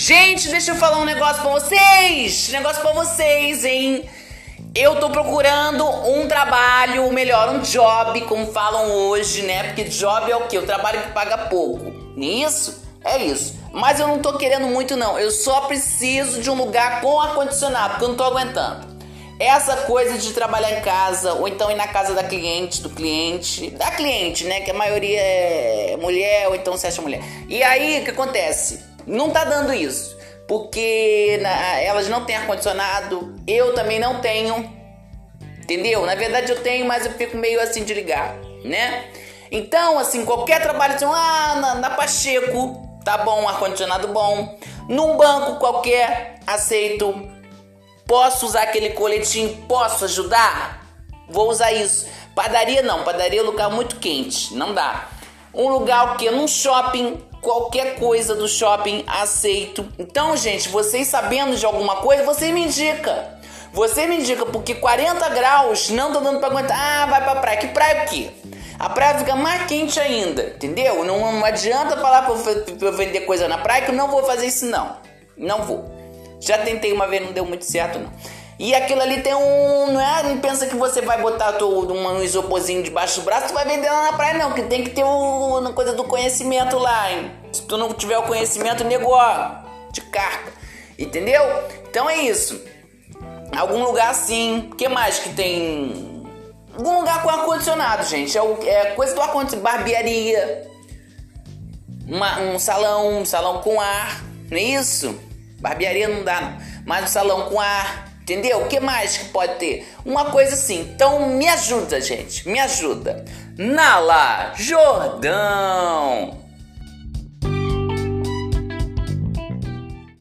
Gente, deixa eu falar um negócio pra vocês. Negócio pra vocês, hein? Eu tô procurando um trabalho, melhor, um job, como falam hoje, né? Porque job é o quê? O trabalho que paga pouco. Isso? É isso. Mas eu não tô querendo muito, não. Eu só preciso de um lugar com ar-condicionado, porque eu não tô aguentando. Essa coisa de trabalhar em casa, ou então ir na casa da cliente, do cliente, da cliente, né? Que a maioria é mulher, ou então se acha mulher. E aí, o que acontece? Não tá dando isso. Porque na, elas não têm ar-condicionado, eu também não tenho. Entendeu? Na verdade eu tenho, mas eu fico meio assim de ligar, né? Então, assim, qualquer trabalho, assim, ah, na, na Pacheco, tá bom, ar-condicionado bom. Num banco qualquer, aceito. Posso usar aquele coletinho? Posso ajudar? Vou usar isso. Padaria não, padaria é um lugar muito quente, não dá. Um lugar o quê? Num shopping, qualquer coisa do shopping aceito. Então, gente, vocês sabendo de alguma coisa, você me indica. Você me indica, porque 40 graus não tá dando pra aguentar. Ah, vai pra praia. Que praia o quê? A praia fica mais quente ainda, entendeu? Não, não adianta falar pra eu, pra eu vender coisa na praia que eu não vou fazer isso, não. Não vou. Já tentei uma vez, não deu muito certo, não. E aquilo ali tem um. Não é? Não pensa que você vai botar todo um isoporzinho debaixo do braço, tu vai vender lá na praia, não. Que tem que ter uma coisa do conhecimento lá, hein? Se tu não tiver o conhecimento, negócio de carta. Entendeu? Então é isso. Algum lugar assim. Que mais que tem? Algum lugar com ar-condicionado, gente. É, o, é coisa do ar-condicionado. Barbearia. Uma, um salão, um salão com ar. Não é isso? Barbearia não dá, não. Mas um salão com ar. Entendeu? O que mais que pode ter? Uma coisa assim. Então me ajuda, gente. Me ajuda. Nala Jordão.